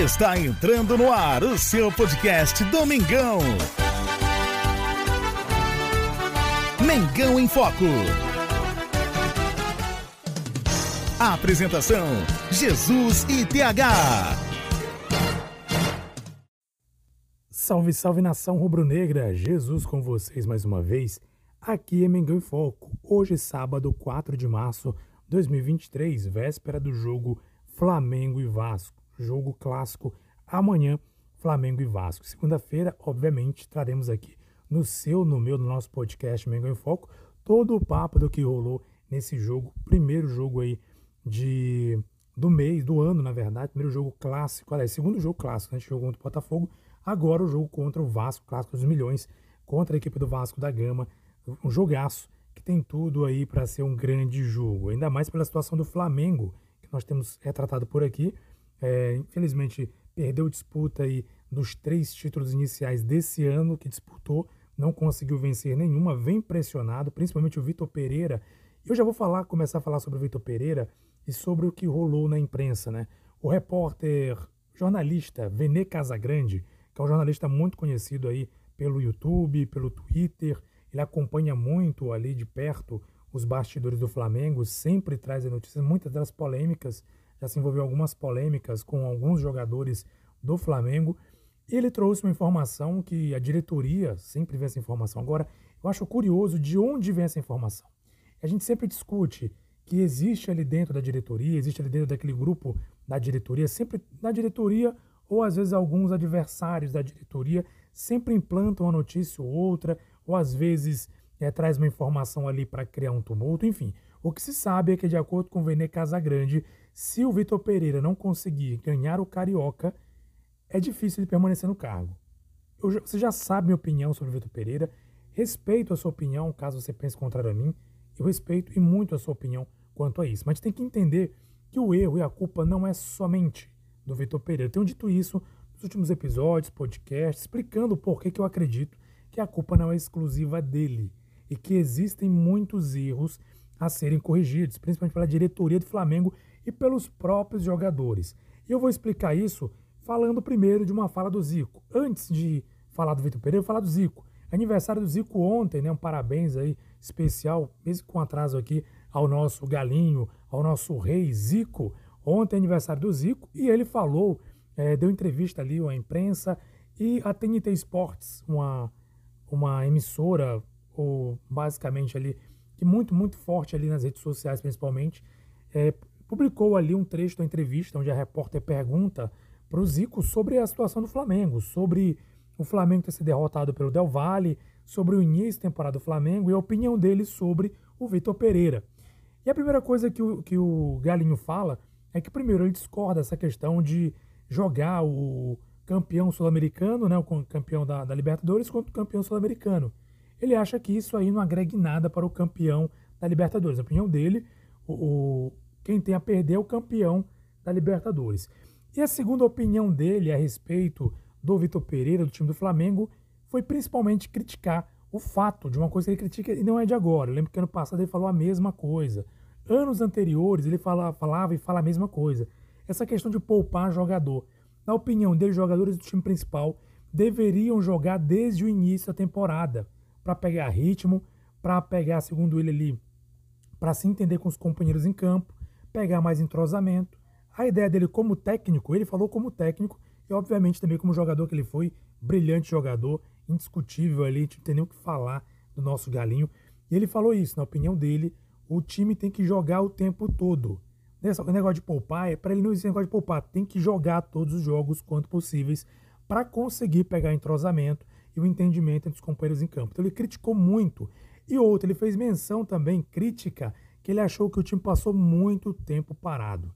Está entrando no ar o seu podcast Domingão. Mengão em Foco. Apresentação: Jesus e TH. Salve, salve nação rubro-negra! Jesus com vocês mais uma vez. Aqui é Mengão em Foco. Hoje, sábado, 4 de março de 2023, véspera do jogo Flamengo e Vasco. Jogo clássico amanhã, Flamengo e Vasco. Segunda-feira, obviamente, traremos aqui no seu, no meu, no nosso podcast Mengão em Foco, todo o papo do que rolou nesse jogo, primeiro jogo aí de do mês, do ano, na verdade, primeiro jogo clássico, aliás, segundo jogo clássico, né? a gente jogou contra o Botafogo, agora o jogo contra o Vasco, clássico dos milhões, contra a equipe do Vasco da Gama, um jogaço que tem tudo aí para ser um grande jogo, ainda mais pela situação do Flamengo, que nós temos retratado por aqui, é, infelizmente perdeu disputa aí dos três títulos iniciais desse ano que disputou, não conseguiu vencer nenhuma, vem pressionado, principalmente o Vitor Pereira. Eu já vou falar, começar a falar sobre o Vitor Pereira e sobre o que rolou na imprensa, né? O repórter, jornalista Vene Casagrande, que é um jornalista muito conhecido aí pelo YouTube, pelo Twitter, ele acompanha muito ali de perto os bastidores do Flamengo, sempre traz notícias, muitas delas polêmicas, já se envolveu algumas polêmicas com alguns jogadores do Flamengo. Ele trouxe uma informação que a diretoria sempre vê essa informação. Agora, eu acho curioso de onde vem essa informação. A gente sempre discute que existe ali dentro da diretoria, existe ali dentro daquele grupo da diretoria, sempre da diretoria ou às vezes alguns adversários da diretoria sempre implantam uma notícia ou outra, ou às vezes é, traz uma informação ali para criar um tumulto, enfim. O que se sabe é que, de acordo com Vene Casagrande, se o Vitor Pereira não conseguir ganhar o Carioca, é difícil ele permanecer no cargo. Eu, você já sabe minha opinião sobre o Vitor Pereira. Respeito a sua opinião, caso você pense contrário a mim. Eu respeito e muito a sua opinião quanto a isso. Mas tem que entender que o erro e a culpa não é somente do Vitor Pereira. Eu tenho dito isso nos últimos episódios, podcasts, explicando por que eu acredito que a culpa não é exclusiva dele e que existem muitos erros a serem corrigidos, principalmente pela diretoria do Flamengo e pelos próprios jogadores. Eu vou explicar isso falando primeiro de uma fala do Zico. Antes de falar do Vitor Pereira, eu vou falar do Zico. Aniversário do Zico ontem, né? Um parabéns aí especial, mesmo com atraso aqui, ao nosso galinho, ao nosso rei Zico. Ontem é aniversário do Zico e ele falou, é, deu entrevista ali à imprensa e a TNT Sports, uma, uma emissora, ou basicamente ali que muito, muito forte ali nas redes sociais, principalmente, é, publicou ali um trecho da entrevista onde a repórter pergunta para o Zico sobre a situação do Flamengo, sobre o Flamengo ter sido derrotado pelo Del Valle, sobre o início da temporada do Flamengo e a opinião dele sobre o Vitor Pereira. E a primeira coisa que o, que o Galinho fala é que, primeiro, ele discorda essa questão de jogar o campeão sul-americano, né, o campeão da, da Libertadores, contra o campeão sul-americano ele acha que isso aí não agrega nada para o campeão da Libertadores. Na opinião dele, o, quem tem a perder é o campeão da Libertadores. E a segunda opinião dele a respeito do Vitor Pereira, do time do Flamengo, foi principalmente criticar o fato de uma coisa que ele critica e não é de agora. Eu lembro que ano passado ele falou a mesma coisa. Anos anteriores ele fala, falava e fala a mesma coisa. Essa questão de poupar jogador. Na opinião dele, jogadores do time principal deveriam jogar desde o início da temporada para pegar ritmo, para pegar, segundo ele ali, para se entender com os companheiros em campo, pegar mais entrosamento. A ideia dele como técnico, ele falou como técnico e obviamente também como jogador que ele foi, brilhante jogador, indiscutível ali, não tem nem o que falar do nosso galinho. E ele falou isso, na opinião dele, o time tem que jogar o tempo todo. O negócio de poupar, é para ele não existe negócio de poupar, tem que jogar todos os jogos quanto possíveis para conseguir pegar entrosamento e o entendimento entre os companheiros em campo. Então ele criticou muito. E outro, ele fez menção também, crítica, que ele achou que o time passou muito tempo parado.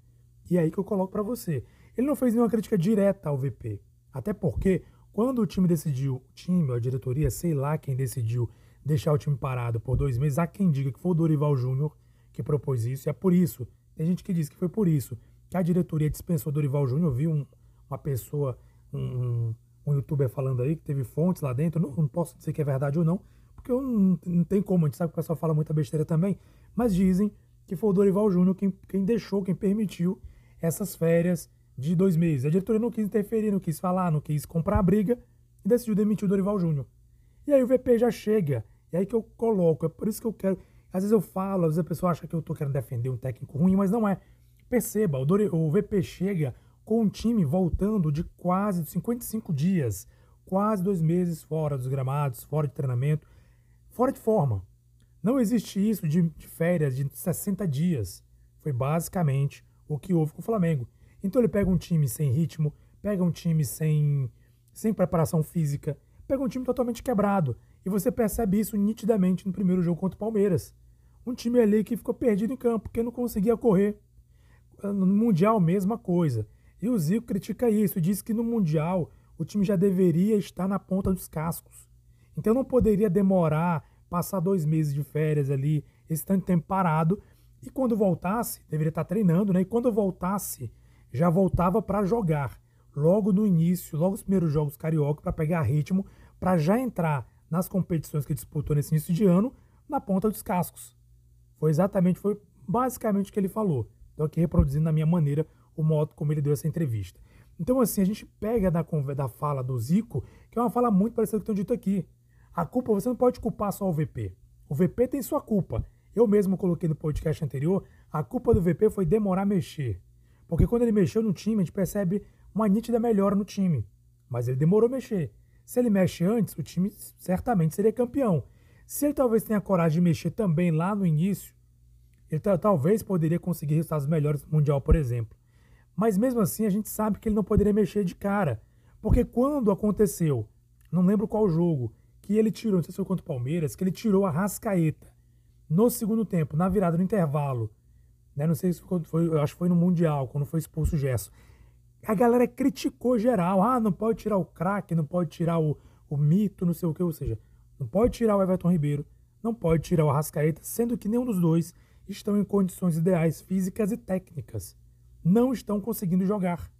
E é aí que eu coloco para você. Ele não fez nenhuma crítica direta ao VP. Até porque, quando o time decidiu, o time, a diretoria, sei lá quem decidiu deixar o time parado por dois meses, há quem diga que foi o Dorival Júnior que propôs isso. E é por isso, tem gente que diz que foi por isso que a diretoria dispensou o Dorival Júnior. viu um, uma pessoa, um, um youtuber falando aí, que teve fontes lá dentro, não, não posso dizer que é verdade ou não, porque eu não, não tem como, a gente sabe que o pessoal fala muita besteira também, mas dizem que foi o Dorival Júnior quem, quem deixou, quem permitiu essas férias de dois meses. A diretoria não quis interferir, não quis falar, não quis comprar a briga e decidiu demitir o Dorival Júnior. E aí o VP já chega. E aí que eu coloco. É por isso que eu quero. Às vezes eu falo, às vezes a pessoa acha que eu tô querendo defender um técnico ruim, mas não é. Perceba, o, Dori, o VP chega com um time voltando de quase 55 dias, quase dois meses fora dos gramados, fora de treinamento, fora de forma. Não existe isso de, férias de 60 dias. Foi basicamente o que houve com o Flamengo. Então ele pega um time sem ritmo, pega um time sem, sem preparação física, pega um time totalmente quebrado. E você percebe isso nitidamente no primeiro jogo contra o Palmeiras. Um time ali que ficou perdido em campo, porque não conseguia correr. No Mundial, mesma coisa. E o Zico critica isso, diz que no Mundial o time já deveria estar na ponta dos cascos. Então não poderia demorar, passar dois meses de férias ali, esse tanto tempo parado, e quando voltasse, deveria estar treinando, né? E quando voltasse, já voltava para jogar. Logo no início, logo os primeiros jogos carioca, para pegar ritmo, para já entrar nas competições que disputou nesse início de ano, na ponta dos cascos. Foi exatamente, foi basicamente o que ele falou. Estou aqui reproduzindo na minha maneira o modo como ele deu essa entrevista. Então, assim, a gente pega da, da fala do Zico, que é uma fala muito parecida com o que eu dito aqui. A culpa, você não pode culpar só o VP. O VP tem sua culpa. Eu mesmo coloquei no podcast anterior, a culpa do VP foi demorar a mexer. Porque quando ele mexeu no time, a gente percebe uma nítida melhora no time. Mas ele demorou a mexer. Se ele mexe antes, o time certamente seria campeão. Se ele talvez tenha coragem de mexer também lá no início, ele talvez poderia conseguir resultados melhores no Mundial, por exemplo. Mas mesmo assim, a gente sabe que ele não poderia mexer de cara. Porque quando aconteceu, não lembro qual jogo, que ele tirou, não sei se foi contra o Palmeiras, que ele tirou a Rascaeta no segundo tempo, na virada do intervalo. Né? Não sei se foi, eu acho que foi no Mundial, quando foi expulso o Gesso. A galera criticou geral. Ah, não pode tirar o craque, não pode tirar o, o mito, não sei o que. Ou seja, não pode tirar o Everton Ribeiro, não pode tirar o Arrascaeta, sendo que nenhum dos dois estão em condições ideais físicas e técnicas. Não estão conseguindo jogar.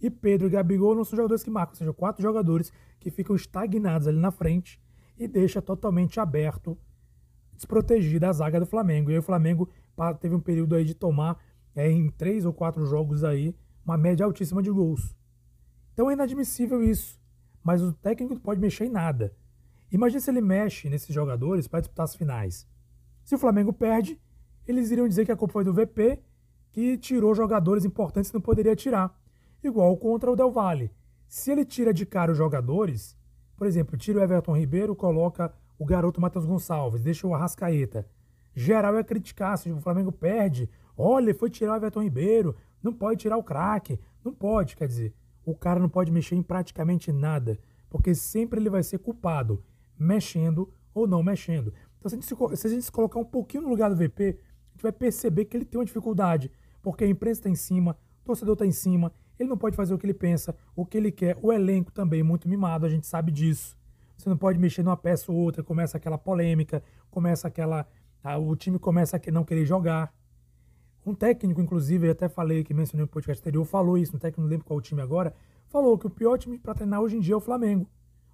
E Pedro e Gabigol não são jogadores que marcam, ou seja, quatro jogadores que ficam estagnados ali na frente e deixa totalmente aberto, desprotegido a zaga do Flamengo. E aí o Flamengo teve um período aí de tomar é, em três ou quatro jogos aí uma média altíssima de gols. Então é inadmissível isso. Mas o técnico não pode mexer em nada. Imagina se ele mexe nesses jogadores para disputar as finais. Se o Flamengo perde, eles iriam dizer que a culpa foi do VP, que tirou jogadores importantes que não poderia tirar. Igual contra o Del Valle. Se ele tira de cara os jogadores, por exemplo, tira o Everton Ribeiro, coloca o garoto Matheus Gonçalves, deixa o Arrascaeta. Geral é criticar, se o Flamengo perde, olha, foi tirar o Everton Ribeiro, não pode tirar o craque. Não pode, quer dizer, o cara não pode mexer em praticamente nada, porque sempre ele vai ser culpado, mexendo ou não mexendo. Então, se a gente se, se, a gente se colocar um pouquinho no lugar do VP, a gente vai perceber que ele tem uma dificuldade, porque a imprensa está em cima, o torcedor está em cima, ele não pode fazer o que ele pensa, o que ele quer. O elenco também é muito mimado, a gente sabe disso. Você não pode mexer numa peça ou outra, começa aquela polêmica, começa aquela. Ah, o time começa a não querer jogar. Um técnico, inclusive, eu até falei que mencionei no podcast anterior, falou isso, um técnico, não lembro qual time agora, falou que o pior time para treinar hoje em dia é o Flamengo.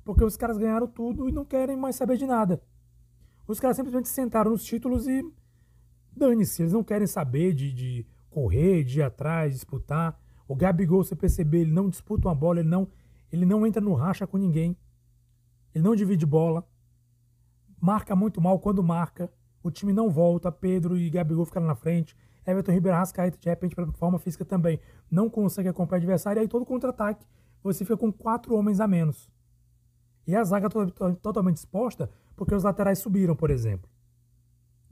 Porque os caras ganharam tudo e não querem mais saber de nada. Os caras simplesmente sentaram nos títulos e dane-se, eles não querem saber de, de correr, de ir atrás, disputar. O Gabigol, você perceber, ele não disputa uma bola, ele não, ele não entra no racha com ninguém. Ele não divide bola. Marca muito mal quando marca. O time não volta. Pedro e Gabigol ficaram na frente. Everton Ribeiro Rascaeta, de repente, pela forma física também, não consegue acompanhar o adversário, e aí todo contra-ataque você fica com quatro homens a menos. E a zaga to totalmente exposta porque os laterais subiram, por exemplo.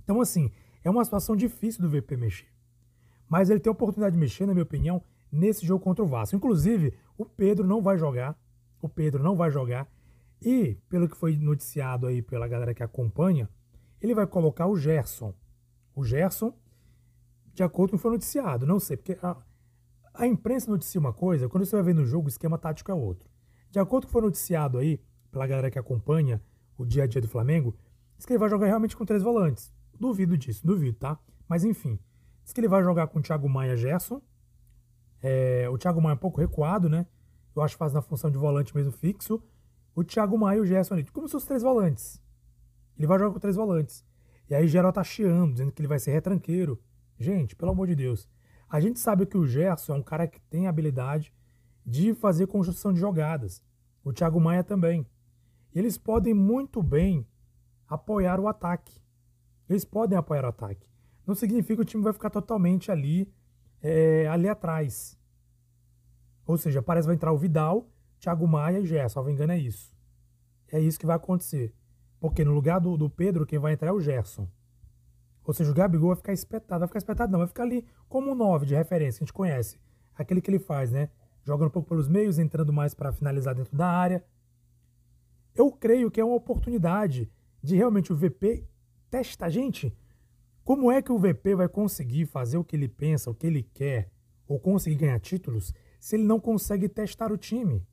Então, assim, é uma situação difícil do VP mexer. Mas ele tem a oportunidade de mexer, na minha opinião, nesse jogo contra o Vasco. Inclusive, o Pedro não vai jogar. O Pedro não vai jogar. E, pelo que foi noticiado aí pela galera que acompanha, ele vai colocar o Gerson. O Gerson de acordo com o que foi noticiado. Não sei, porque a, a imprensa noticia uma coisa, quando você vai ver no jogo, o esquema tático é outro. De acordo com o que foi noticiado aí, pela galera que acompanha o dia a dia do Flamengo, diz que ele vai jogar realmente com três volantes. Duvido disso, duvido, tá? Mas enfim, diz que ele vai jogar com o Thiago Maia Gerson. É, o Thiago Maia é um pouco recuado, né? Eu acho que faz na função de volante mesmo fixo. O Thiago Maia e o Gerson ali, como se fossem três volantes. Ele vai jogar com três volantes. E aí geral tá chiando, dizendo que ele vai ser retranqueiro. Gente, pelo amor de Deus. A gente sabe que o Gerson é um cara que tem habilidade de fazer construção de jogadas. O Thiago Maia também. Eles podem muito bem apoiar o ataque. Eles podem apoiar o ataque. Não significa que o time vai ficar totalmente ali, é, ali atrás. Ou seja, parece que vai entrar o Vidal, Thiago Maia e Gerson. Me engano, é isso. É isso que vai acontecer. Porque no lugar do, do Pedro, quem vai entrar é o Gerson. Ou seja, o Gabigol vai ficar espetado. Vai ficar espetado, não. Vai ficar ali como um 9 de referência, que a gente conhece. Aquele que ele faz, né? Jogando um pouco pelos meios, entrando mais para finalizar dentro da área. Eu creio que é uma oportunidade de realmente o VP testar. Gente, como é que o VP vai conseguir fazer o que ele pensa, o que ele quer, ou conseguir ganhar títulos, se ele não consegue testar o time?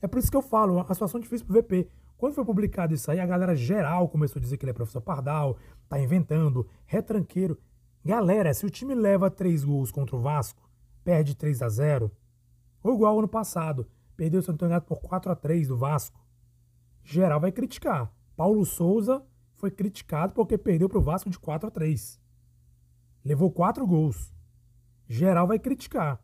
É por isso que eu falo, a situação difícil pro VP. Quando foi publicado isso aí, a galera geral começou a dizer que ele é professor Pardal, tá inventando, retranqueiro. Galera, se o time leva três gols contra o Vasco, perde 3 a 0 ou igual ano passado, perdeu seu campeonato por 4 a 3 do Vasco, geral vai criticar. Paulo Souza foi criticado porque perdeu para o Vasco de 4 a 3. Levou 4 gols. Geral vai criticar.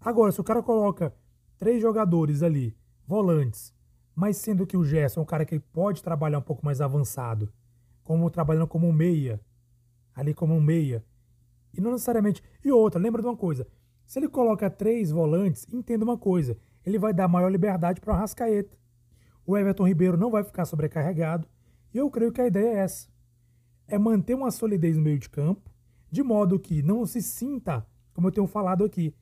Agora, se o cara coloca três jogadores ali volantes, mas sendo que o Gerson é um cara que pode trabalhar um pouco mais avançado, como trabalhando como um meia, ali como um meia, e não necessariamente. E outra, lembra de uma coisa: se ele coloca três volantes, entenda uma coisa, ele vai dar maior liberdade para o Arrascaeta. O Everton Ribeiro não vai ficar sobrecarregado, e eu creio que a ideia é essa: é manter uma solidez no meio de campo, de modo que não se sinta, como eu tenho falado aqui,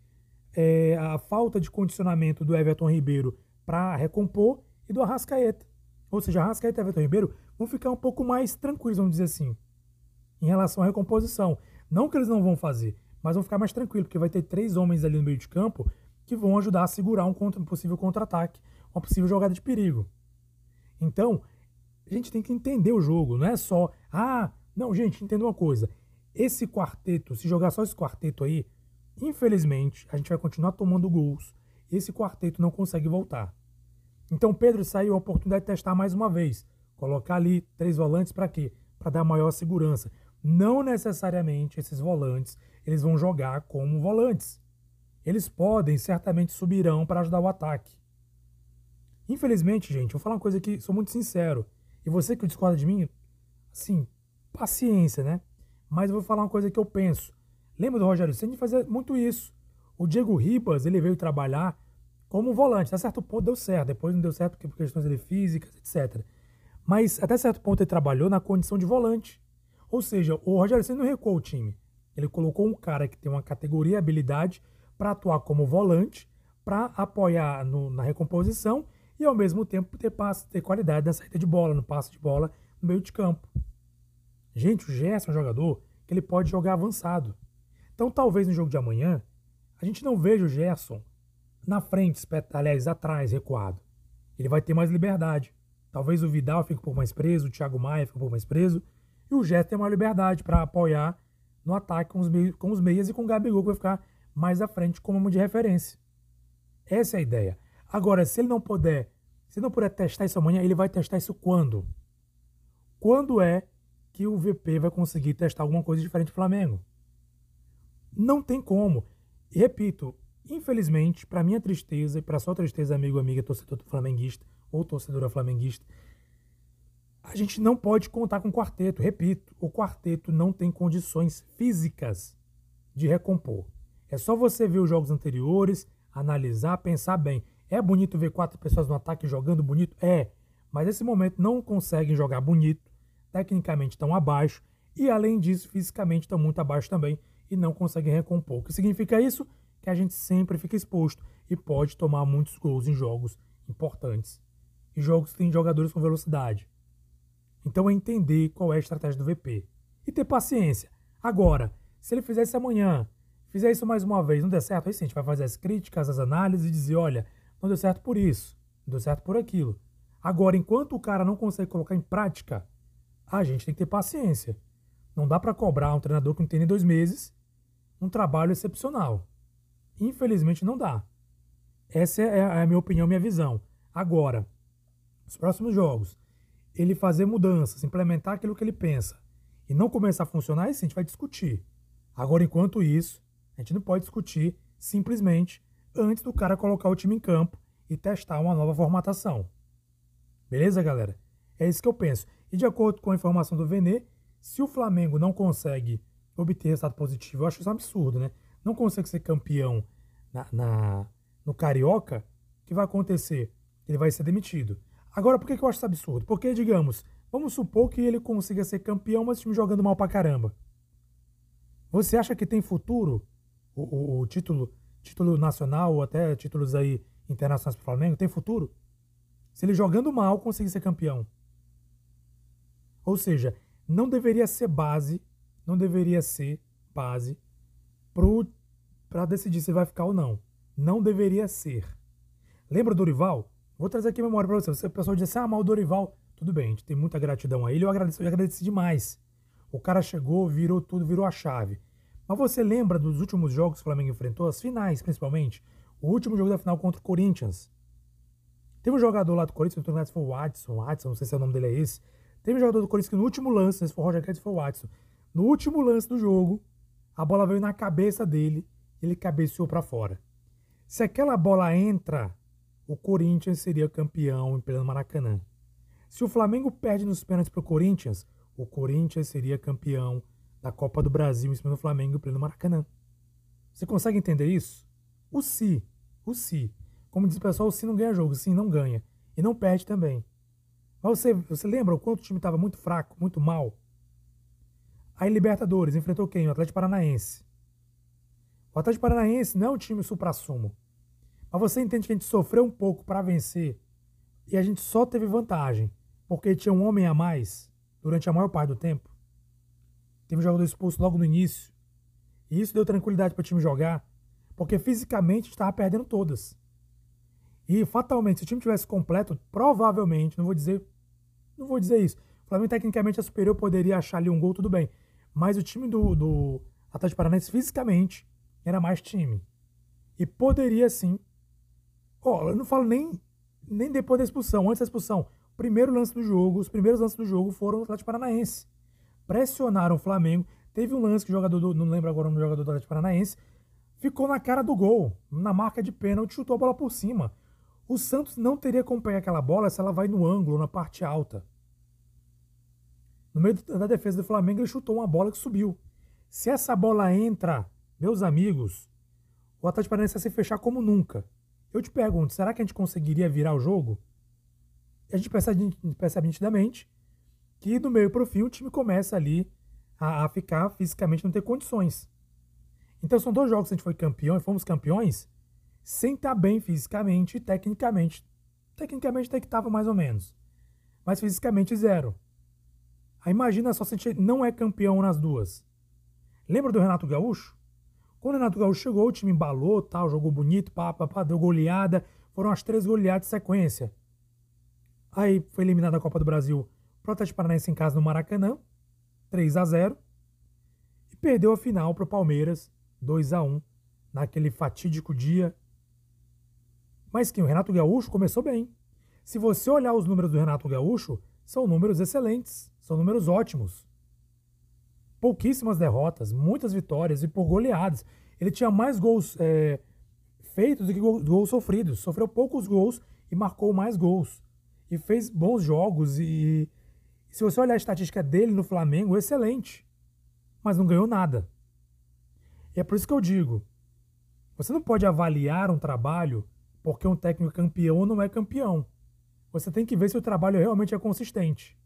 é, a falta de condicionamento do Everton Ribeiro para recompor e do Arrascaeta. Ou seja, Arrascaeta e Everton Ribeiro vão ficar um pouco mais tranquilos, vamos dizer assim, em relação à recomposição. Não que eles não vão fazer, mas vão ficar mais tranquilos, porque vai ter três homens ali no meio de campo que vão ajudar a segurar um, contra, um possível contra-ataque, uma possível jogada de perigo. Então, a gente tem que entender o jogo, não é só, ah, não, gente, entenda uma coisa. Esse quarteto, se jogar só esse quarteto aí, infelizmente, a gente vai continuar tomando gols. Esse quarteto não consegue voltar. Então Pedro saiu a oportunidade de testar mais uma vez. Colocar ali três volantes para quê? Para dar maior segurança. Não necessariamente esses volantes eles vão jogar como volantes. Eles podem, certamente subirão para ajudar o ataque. Infelizmente, gente, vou falar uma coisa que sou muito sincero. E você que discorda de mim, assim, paciência, né? Mas eu vou falar uma coisa que eu penso. Lembra do Rogério Ceni fazer muito isso. O Diego Ribas, ele veio trabalhar como volante. Até certo ponto deu certo, depois não deu certo por questões de físicas, etc. Mas até certo ponto ele trabalhou na condição de volante. Ou seja, o Rogério Senna não recuou o time. Ele colocou um cara que tem uma categoria e habilidade para atuar como volante, para apoiar no, na recomposição e ao mesmo tempo ter, passe, ter qualidade na saída de bola, no passe de bola no meio de campo. Gente, o Gerson é um jogador que ele pode jogar avançado. Então talvez no jogo de amanhã a gente não veja o Gerson na frente, aliás, atrás, recuado. Ele vai ter mais liberdade. Talvez o Vidal fique um pouco mais preso, o Thiago Maia fique um pouco mais preso, e o Gerson tem mais liberdade para apoiar no ataque com os, meios, com os meias e com o Gabigol, que vai ficar mais à frente como de referência. Essa é a ideia. Agora, se ele não puder, se não puder testar isso amanhã, ele vai testar isso quando? Quando é que o VP vai conseguir testar alguma coisa diferente do Flamengo? Não tem como. E repito, Infelizmente, para minha tristeza e para sua tristeza, amigo, amiga, torcedor flamenguista ou torcedora flamenguista, a gente não pode contar com o quarteto. Repito, o quarteto não tem condições físicas de recompor. É só você ver os jogos anteriores, analisar, pensar bem. É bonito ver quatro pessoas no ataque jogando bonito? É. Mas nesse momento não conseguem jogar bonito, tecnicamente estão abaixo e, além disso, fisicamente estão muito abaixo também e não conseguem recompor. O que significa isso? que a gente sempre fica exposto e pode tomar muitos gols em jogos importantes. E jogos que têm jogadores com velocidade. Então é entender qual é a estratégia do VP. E ter paciência. Agora, se ele fizer isso amanhã, fizer isso mais uma vez, não der certo, aí sim, a gente vai fazer as críticas, as análises e dizer, olha, não deu certo por isso, não deu certo por aquilo. Agora, enquanto o cara não consegue colocar em prática, a gente tem que ter paciência. Não dá para cobrar um treinador que não tem nem dois meses um trabalho excepcional. Infelizmente não dá. Essa é, é a minha opinião, minha visão. Agora, os próximos jogos, ele fazer mudanças, implementar aquilo que ele pensa e não começar a funcionar, isso a gente vai discutir. Agora, enquanto isso, A gente não pode discutir simplesmente antes do cara colocar o time em campo e testar uma nova formatação. Beleza, galera? É isso que eu penso. E de acordo com a informação do Venê, se o Flamengo não consegue obter resultado positivo, eu acho isso um absurdo, né? Não consegue ser campeão na, na no Carioca, o que vai acontecer? Ele vai ser demitido. Agora, por que, que eu acho isso absurdo? Porque, digamos, vamos supor que ele consiga ser campeão, mas o time jogando mal pra caramba. Você acha que tem futuro o, o, o título, título nacional ou até títulos aí internacionais pro Flamengo? Tem futuro? Se ele jogando mal conseguir ser campeão. Ou seja, não deveria ser base, não deveria ser base para decidir se vai ficar ou não. Não deveria ser. Lembra do Dorival? Vou trazer aqui a memória para você. Você. O pessoal diz ah, mas o Dorival... Tudo bem, a gente tem muita gratidão a ele. Eu agradeci, eu agradeci demais. O cara chegou, virou tudo, virou a chave. Mas você lembra dos últimos jogos que o Flamengo enfrentou? As finais, principalmente. O último jogo da final contra o Corinthians. Teve um jogador lá do Corinthians, não foi o Watson, Watson, não sei se é o nome dele é esse. Teve um jogador do Corinthians que no último lance, se foi o Roger Guedes, foi o Watson. No último lance do jogo, a bola veio na cabeça dele, ele cabeceou para fora. Se aquela bola entra, o Corinthians seria campeão em pleno Maracanã. Se o Flamengo perde nos pênaltis para o Corinthians, o Corinthians seria campeão da Copa do Brasil em cima do Flamengo em pleno Maracanã. Você consegue entender isso? O si, o si. Como diz o pessoal, o si não ganha jogo, o si não ganha. E não perde também. Mas você, você lembra o quanto o time estava muito fraco, muito mal? Aí Libertadores enfrentou quem? O Atlético Paranaense. O Atlético Paranaense não é um time supra-sumo. Mas você entende que a gente sofreu um pouco para vencer e a gente só teve vantagem porque tinha um homem a mais durante a maior parte do tempo. Teve um jogador expulso logo no início. E isso deu tranquilidade para o time jogar, porque fisicamente estava perdendo todas. E fatalmente, se o time tivesse completo, provavelmente, não vou dizer, não vou dizer isso. O Flamengo tecnicamente é superior, poderia achar ali um gol, tudo bem. Mas o time do, do Atlético Paranaense fisicamente era mais time. E poderia sim. Ó, oh, eu não falo nem, nem depois da expulsão, antes da expulsão. Primeiro lance do jogo, os primeiros lances do jogo foram do Atlético Paranaense. Pressionaram o Flamengo. Teve um lance que o jogador do, não lembro agora o jogador do Atlético Paranaense, ficou na cara do gol, na marca de pênalti, chutou a bola por cima. O Santos não teria como pegar aquela bola se ela vai no ângulo, na parte alta. No meio da defesa do Flamengo, ele chutou uma bola que subiu. Se essa bola entra meus amigos, o Atlético Paranaense vai se fechar como nunca. Eu te pergunto, será que a gente conseguiria virar o jogo? A gente percebe, a gente percebe nitidamente que do meio para o fim o time começa ali a, a, ficar fisicamente não ter condições. Então são dois jogos que a gente foi campeão e fomos campeões sem estar bem fisicamente e tecnicamente. Tecnicamente até que estava mais ou menos. Mas fisicamente zero. Aí imagina só se a gente não é campeão nas duas. Lembra do Renato Gaúcho? Quando o Renato Gaúcho chegou, o time embalou, tal, jogou bonito, pá, pá, pá, deu goleada. Foram as três goleadas de sequência. Aí foi eliminado da Copa do Brasil pro Atlético Paranaense em casa no Maracanã, 3 a 0 E perdeu a final pro Palmeiras, 2 a 1 naquele fatídico dia. Mas que o Renato Gaúcho começou bem. Se você olhar os números do Renato Gaúcho, são números excelentes, são números ótimos pouquíssimas derrotas, muitas vitórias e por goleadas. Ele tinha mais gols é, feitos do que gols sofridos. Sofreu poucos gols e marcou mais gols. E fez bons jogos. E se você olhar a estatística dele no Flamengo, excelente. Mas não ganhou nada. E é por isso que eu digo: você não pode avaliar um trabalho porque um técnico é campeão não é campeão. Você tem que ver se o trabalho realmente é consistente.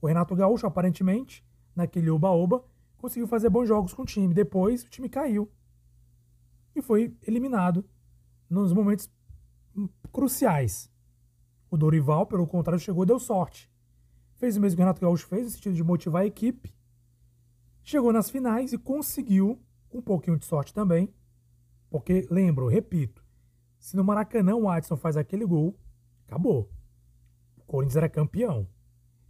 O Renato Gaúcho, aparentemente, naquele oba-oba, conseguiu fazer bons jogos com o time. Depois o time caiu e foi eliminado nos momentos cruciais. O Dorival, pelo contrário, chegou e deu sorte. Fez o mesmo que o Renato Gaúcho fez, no sentido de motivar a equipe. Chegou nas finais e conseguiu, com um pouquinho de sorte também, porque, lembro, repito, se no Maracanã o Adson faz aquele gol, acabou. O Corinthians era campeão.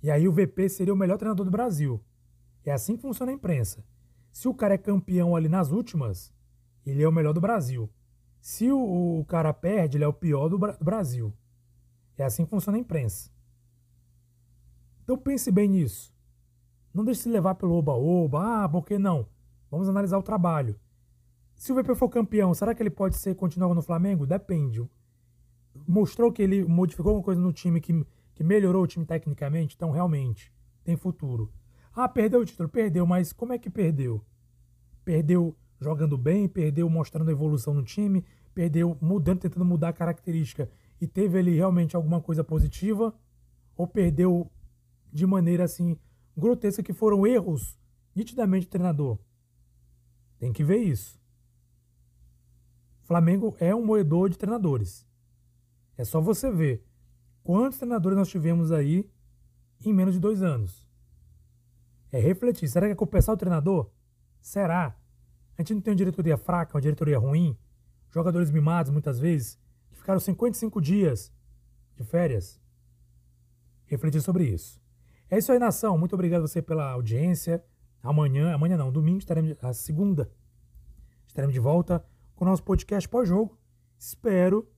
E aí o VP seria o melhor treinador do Brasil. É assim que funciona a imprensa. Se o cara é campeão ali nas últimas, ele é o melhor do Brasil. Se o, o cara perde, ele é o pior do, do Brasil. É assim que funciona a imprensa. Então pense bem nisso. Não deixe se levar pelo oba-oba. Ah, por que não? Vamos analisar o trabalho. Se o VP for campeão, será que ele pode ser continuar no Flamengo? Depende. Mostrou que ele modificou alguma coisa no time que, que melhorou o time tecnicamente, então realmente tem futuro. Ah, perdeu o título, perdeu, mas como é que perdeu? Perdeu jogando bem, perdeu mostrando evolução no time, perdeu mudando, tentando mudar a característica e teve ali realmente alguma coisa positiva, ou perdeu de maneira assim grotesca que foram erros nitidamente do treinador. Tem que ver isso. Flamengo é um moedor de treinadores. É só você ver quantos treinadores nós tivemos aí em menos de dois anos. É refletir. Será que é só o treinador? Será? A gente não tem uma diretoria fraca, uma diretoria ruim? Jogadores mimados, muitas vezes, que ficaram 55 dias de férias? Refletir sobre isso. É isso aí, nação. Muito obrigado a você pela audiência. Amanhã, amanhã não, domingo, estaremos, a segunda, estaremos de volta com o nosso podcast pós-jogo. Espero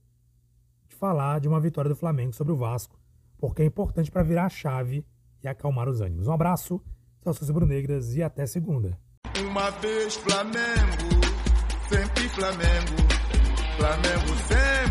de falar de uma vitória do Flamengo sobre o Vasco, porque é importante para virar a chave e acalmar os ânimos. Um abraço, saudações rubro-negras e até segunda. Uma vez Flamengo, sempre Flamengo, Flamengo sempre